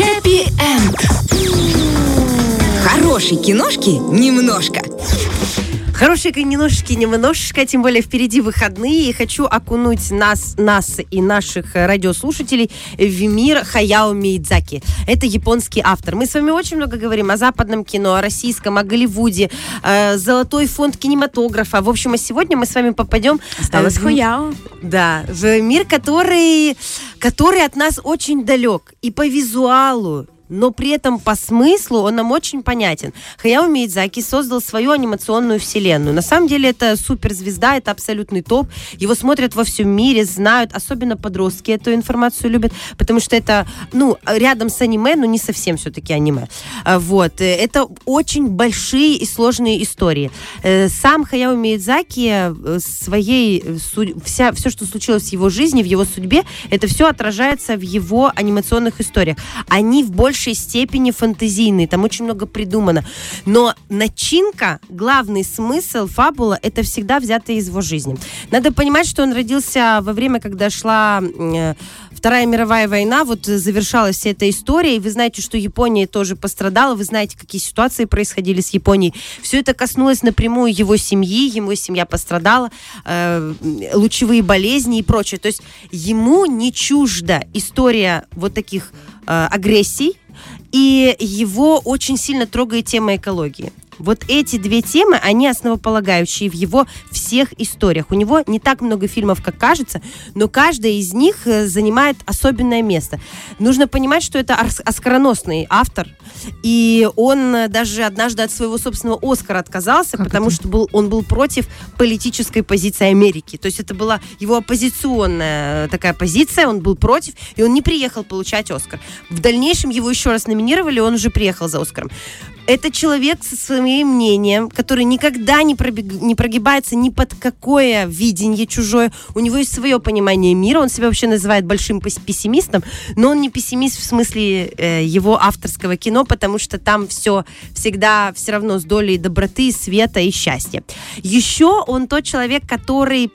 Happy End. Хорошей киношки немножко. Хорошие немножечко, немножечко, тем более впереди выходные. И хочу окунуть нас, нас и наших радиослушателей в мир Хаяо Миядзаки. Это японский автор. Мы с вами очень много говорим о западном кино, о российском, о Голливуде, э, золотой фонд кинематографа. В общем, а сегодня мы с вами попадем... Осталось в, Хаяо. Да, в мир, который, который от нас очень далек. И по визуалу, но при этом по смыслу он нам очень понятен. Хаяо Миядзаки создал свою анимационную вселенную. На самом деле это суперзвезда, это абсолютный топ. Его смотрят во всем мире, знают, особенно подростки эту информацию любят, потому что это, ну, рядом с аниме, но не совсем все-таки аниме. А, вот. Это очень большие и сложные истории. Э, сам Хаяо Миядзаки э, своей, вся, все, что случилось в его жизни, в его судьбе, это все отражается в его анимационных историях. Они в большей большей степени фантазийный, там очень много придумано. Но начинка, главный смысл, фабула, это всегда взято из его жизни. Надо понимать, что он родился во время, когда шла э, Вторая мировая война, вот завершалась вся эта история, и вы знаете, что Япония тоже пострадала, вы знаете, какие ситуации происходили с Японией. Все это коснулось напрямую его семьи, его семья пострадала, э, лучевые болезни и прочее. То есть ему не чужда история вот таких э, агрессий, и его очень сильно трогает тема экологии. Вот эти две темы, они основополагающие в его всех историях. У него не так много фильмов, как кажется, но каждая из них э, занимает особенное место. Нужно понимать, что это оскароносный автор, и он э, даже однажды от своего собственного Оскара отказался, как потому это? что был, он был против политической позиции Америки. То есть это была его оппозиционная э, такая позиция, он был против, и он не приехал получать Оскар. В дальнейшем его еще раз номинировали, он уже приехал за Оскаром. Это человек со своим мнением, который никогда не, пробег... не прогибается ни под какое видение чужое. У него есть свое понимание мира. Он себя вообще называет большим пессимистом, но он не пессимист в смысле э, его авторского кино, потому что там все всегда все равно с долей доброты, света и счастья. Еще он тот человек, который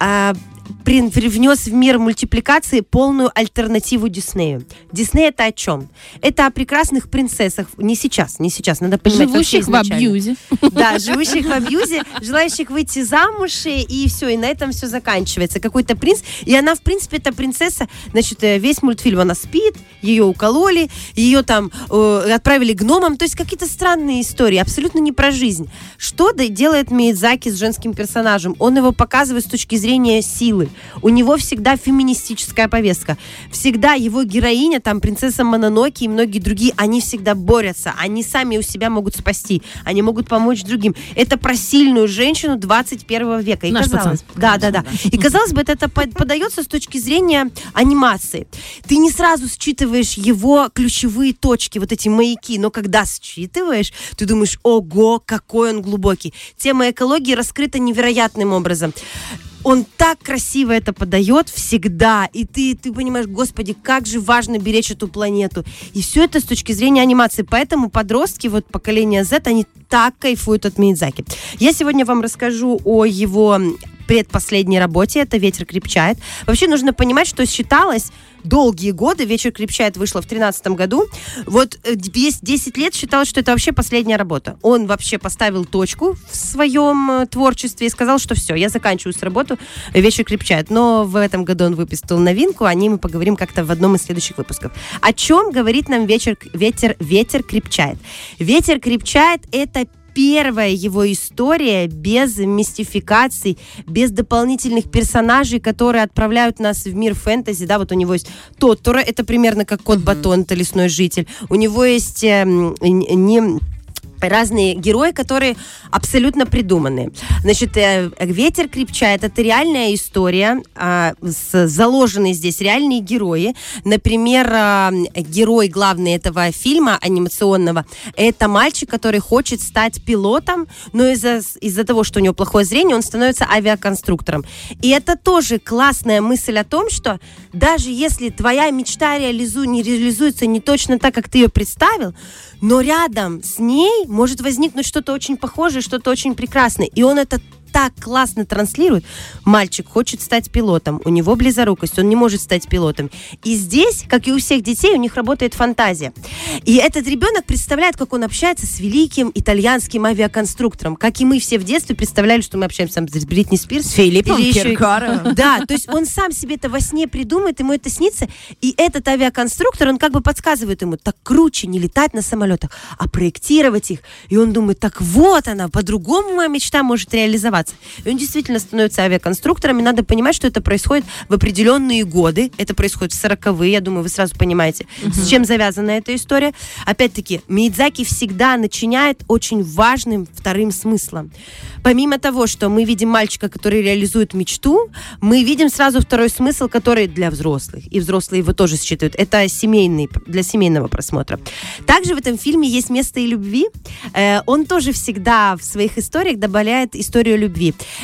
э, привнес в мир мультипликации полную альтернативу Диснею. Дисней это о чем? Это о прекрасных принцессах. Не сейчас, не сейчас, надо понимать. Живущих в абьюзе. Да, живущих в абьюзе, желающих выйти замуж, и все, и на этом все заканчивается. Какой-то принц, и она, в принципе, эта принцесса, значит, э, весь мультфильм она спит, ее укололи, ее там э, отправили гномам, то есть какие-то странные истории, абсолютно не про жизнь. Что делает Миядзаки с женским персонажем? Он его показывает с точки зрения силы. У него всегда феминистическая повестка. Всегда его героиня, там, принцесса Мононоки и многие другие, они всегда борются. Они сами у себя могут спасти. Они могут помочь другим. Это про сильную женщину 21 века. И Наш казалось, пацан. Да, да, да. И казалось бы, это подается с точки зрения анимации. Ты не сразу считываешь его ключевые точки, вот эти маяки, но когда считываешь, ты думаешь, ого, какой он глубокий. Тема экологии раскрыта невероятным образом он так красиво это подает всегда, и ты, ты понимаешь, господи, как же важно беречь эту планету. И все это с точки зрения анимации. Поэтому подростки, вот поколение Z, они так кайфуют от Миядзаки. Я сегодня вам расскажу о его предпоследней работе, это «Ветер крепчает». Вообще нужно понимать, что считалось долгие годы, «Вечер крепчает» вышла в 2013 году, вот весь 10 лет считалось, что это вообще последняя работа. Он вообще поставил точку в своем э, творчестве и сказал, что все, я заканчиваю с работу, «Вечер крепчает». Но в этом году он выпустил новинку, о ней мы поговорим как-то в одном из следующих выпусков. О чем говорит нам вечер, ветер, ветер крепчает? Ветер крепчает – это первая его история без мистификаций, без дополнительных персонажей, которые отправляют нас в мир фэнтези. Да, вот у него есть Тоттора, это примерно как Кот Батон, это лесной житель. У него есть э, не разные герои, которые абсолютно придуманные. Значит, э, «Ветер крепчает» — это реальная история, а, с, заложенные здесь реальные герои. Например, а, герой главный этого фильма анимационного — это мальчик, который хочет стать пилотом, но из-за из того, что у него плохое зрение, он становится авиаконструктором. И это тоже классная мысль о том, что даже если твоя мечта реализу, не реализуется не точно так, как ты ее представил, но рядом с ней может возникнуть что-то очень похожее, что-то очень прекрасное. И он это так классно транслирует. Мальчик хочет стать пилотом, у него близорукость, он не может стать пилотом. И здесь, как и у всех детей, у них работает фантазия. И этот ребенок представляет, как он общается с великим итальянским авиаконструктором, как и мы все в детстве представляли, что мы общаемся с Бритни Спирс. Филиппом Киркоровым. Да, то есть он сам себе это во сне придумает, ему это снится, и этот авиаконструктор, он как бы подсказывает ему, так круче не летать на самолетах, а проектировать их. И он думает, так вот она, по-другому моя мечта может реализоваться. И он действительно становится авиаконструктором, и надо понимать, что это происходит в определенные годы. Это происходит в 40-е, я думаю, вы сразу понимаете, угу. с чем завязана эта история. Опять-таки, Миядзаки всегда начиняет очень важным вторым смыслом. Помимо того, что мы видим мальчика, который реализует мечту, мы видим сразу второй смысл, который для взрослых. И взрослые его тоже считают. Это семейный, для семейного просмотра. Также в этом фильме есть место и любви. Э, он тоже всегда в своих историях добавляет историю любви.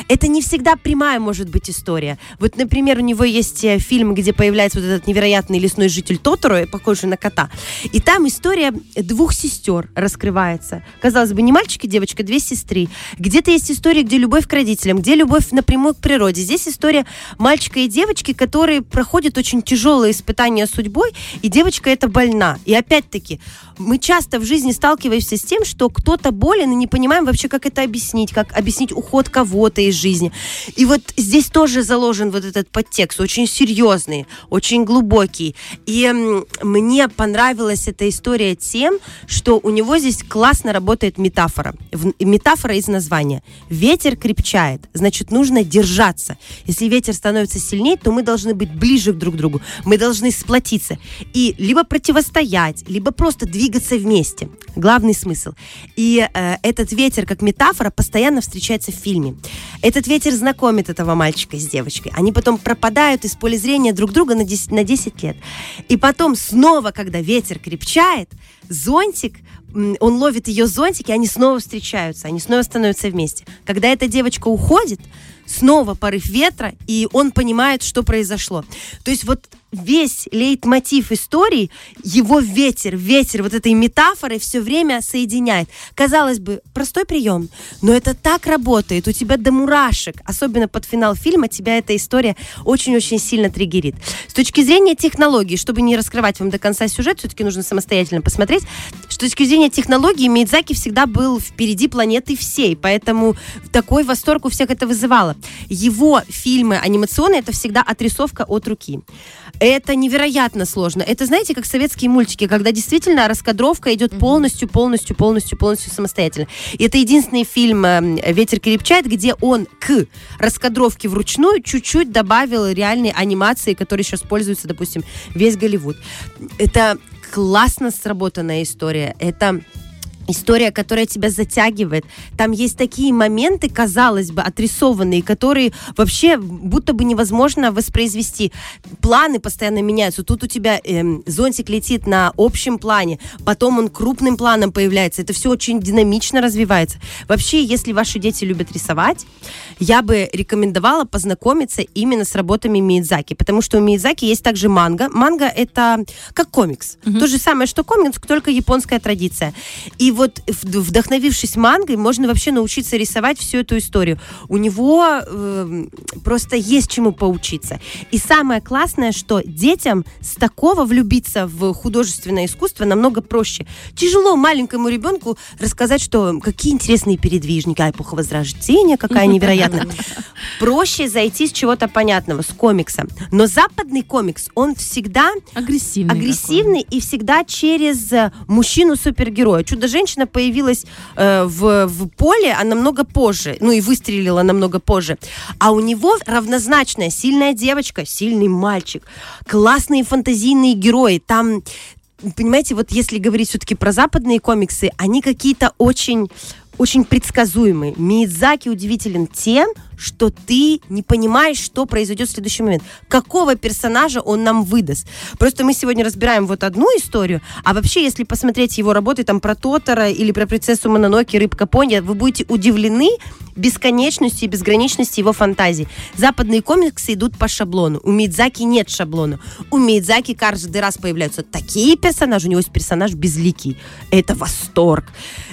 Это не всегда прямая может быть история. Вот, например, у него есть э, фильм, где появляется вот этот невероятный лесной житель Тоторо, похожий на кота. И там история двух сестер раскрывается. Казалось бы, не мальчик и девочка, две сестры. Где-то есть история, где любовь к родителям, где любовь напрямую к природе. Здесь история мальчика и девочки, которые проходят очень тяжелые испытания судьбой, и девочка это больна. И опять-таки, мы часто в жизни сталкиваемся с тем, что кто-то болен, и не понимаем вообще, как это объяснить, как объяснить уход кого-то из жизни. И вот здесь тоже заложен вот этот подтекст, очень серьезный, очень глубокий. И мне понравилась эта история тем, что у него здесь классно работает метафора. Метафора из названия. Ветер крепчает, значит, нужно держаться. Если ветер становится сильнее, то мы должны быть ближе друг к другу. Мы должны сплотиться. И либо противостоять, либо просто двигаться вместе. Главный смысл. И э, этот ветер, как метафора, постоянно встречается в фильме. Этот ветер знакомит этого мальчика с девочкой. Они потом пропадают из поля зрения друг друга на 10, на 10 лет. И потом снова, когда ветер крепчает, зонтик он ловит ее зонтик, и они снова встречаются, они снова становятся вместе. Когда эта девочка уходит, снова порыв ветра, и он понимает, что произошло. То есть вот весь лейтмотив истории, его ветер, ветер вот этой метафоры все время соединяет. Казалось бы, простой прием, но это так работает, у тебя до мурашек, особенно под финал фильма, тебя эта история очень-очень сильно триггерит. С точки зрения технологий, чтобы не раскрывать вам до конца сюжет, все-таки нужно самостоятельно посмотреть, с точки зрения технологий Мидзаки всегда был впереди планеты всей, поэтому такой восторг у всех это вызывало. Его фильмы анимационные это всегда отрисовка от руки. Это невероятно сложно. Это, знаете, как советские мультики, когда действительно раскадровка идет полностью, полностью, полностью, полностью самостоятельно. И это единственный фильм э, «Ветер крепчает», где он к раскадровке вручную чуть-чуть добавил реальной анимации, которые сейчас пользуются, допустим, весь Голливуд. Это классно сработанная история. Это история, которая тебя затягивает. Там есть такие моменты, казалось бы, отрисованные, которые вообще будто бы невозможно воспроизвести. Планы постоянно меняются. Тут у тебя эм, зонтик летит на общем плане, потом он крупным планом появляется. Это все очень динамично развивается. Вообще, если ваши дети любят рисовать, я бы рекомендовала познакомиться именно с работами Миядзаки, потому что у Миядзаки есть также манга. Манга это как комикс. Угу. То же самое, что комикс, только японская традиция. И вот вдохновившись мангой, можно вообще научиться рисовать всю эту историю. У него э, просто есть чему поучиться. И самое классное, что детям с такого влюбиться в художественное искусство намного проще. Тяжело маленькому ребенку рассказать, что какие интересные передвижники, а эпоха Возрождения какая невероятная. Проще зайти с чего-то понятного, с комикса. Но западный комикс, он всегда агрессивный, агрессивный и всегда через э, мужчину-супергероя. Чудо-женщина женщина появилась э, в, в поле, а намного позже, ну и выстрелила намного позже. А у него равнозначная сильная девочка, сильный мальчик, классные фантазийные герои. Там, понимаете, вот если говорить все-таки про западные комиксы, они какие-то очень очень предсказуемые. Миядзаки удивителен тем, что ты не понимаешь, что произойдет в следующий момент. Какого персонажа он нам выдаст. Просто мы сегодня разбираем вот одну историю, а вообще, если посмотреть его работы там про Тотора или про принцессу Мононоки, Рыбка Пони, вы будете удивлены бесконечностью и безграничности его фантазии. Западные комиксы идут по шаблону. У Мидзаки нет шаблона. У Мидзаки каждый раз появляются такие персонажи. У него есть персонаж безликий. Это восторг.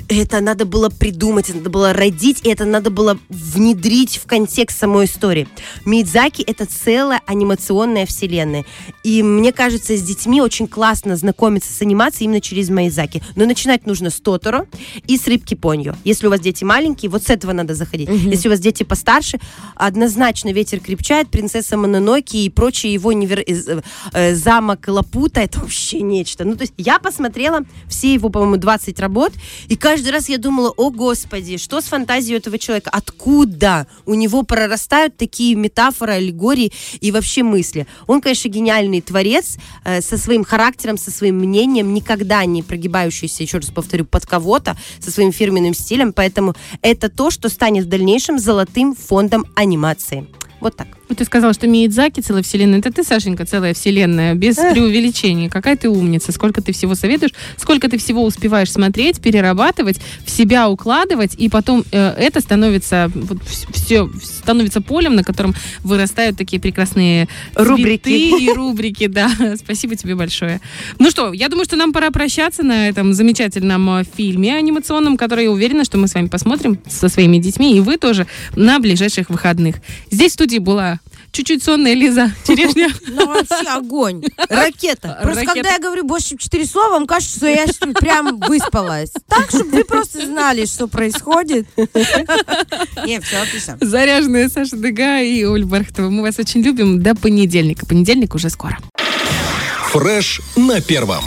Это надо было придумать, это надо было родить, и это надо было внедрить в контекст самой истории. Мидзаки — это целая анимационная вселенная. И мне кажется, с детьми очень классно знакомиться с анимацией именно через Мидзаки. Но начинать нужно с Тоторо и с Рыбки Поньо. Если у вас дети маленькие, вот с этого надо заходить. Если у вас дети постарше, однозначно ветер крепчает, принцесса Мононоки и прочие его невер... э, э, замок Лапута, это вообще нечто. Ну, то есть я посмотрела все его, по-моему, 20 работ, и каждый раз я думала, о господи, что с фантазией этого человека? Откуда у него прорастают такие метафоры, аллегории и вообще мысли? Он, конечно, гениальный творец э, со своим характером, со своим мнением, никогда не прогибающийся, еще раз повторю, под кого-то, со своим фирменным стилем, поэтому это то, что станет в дальнейшем золотым фондом анимации. Вот так. Вот ты сказал, что Миядзаки целая вселенная. Это ты, Сашенька, целая вселенная, без Эх. преувеличения. Какая ты умница. Сколько ты всего советуешь, сколько ты всего успеваешь смотреть, перерабатывать, в себя укладывать, и потом э, это становится вот, все становится полем, на котором вырастают такие прекрасные Рубрики. и рубрики. Да, спасибо тебе большое. Ну что, я думаю, что нам пора прощаться на этом замечательном э, фильме анимационном, который я уверена, что мы с вами посмотрим со своими детьми, и вы тоже на ближайших выходных. Здесь в студии была чуть-чуть сонная Лиза Черешня. Ну, вообще огонь. Ракета. Просто Ракета. когда я говорю больше, чем четыре слова, вам кажется, что я прям выспалась. Так, чтобы вы просто знали, что происходит. Не, все отлично. Заряженная Саша Дега и Оль Бархтова. Мы вас очень любим. До понедельника. Понедельник уже скоро. Фреш на первом.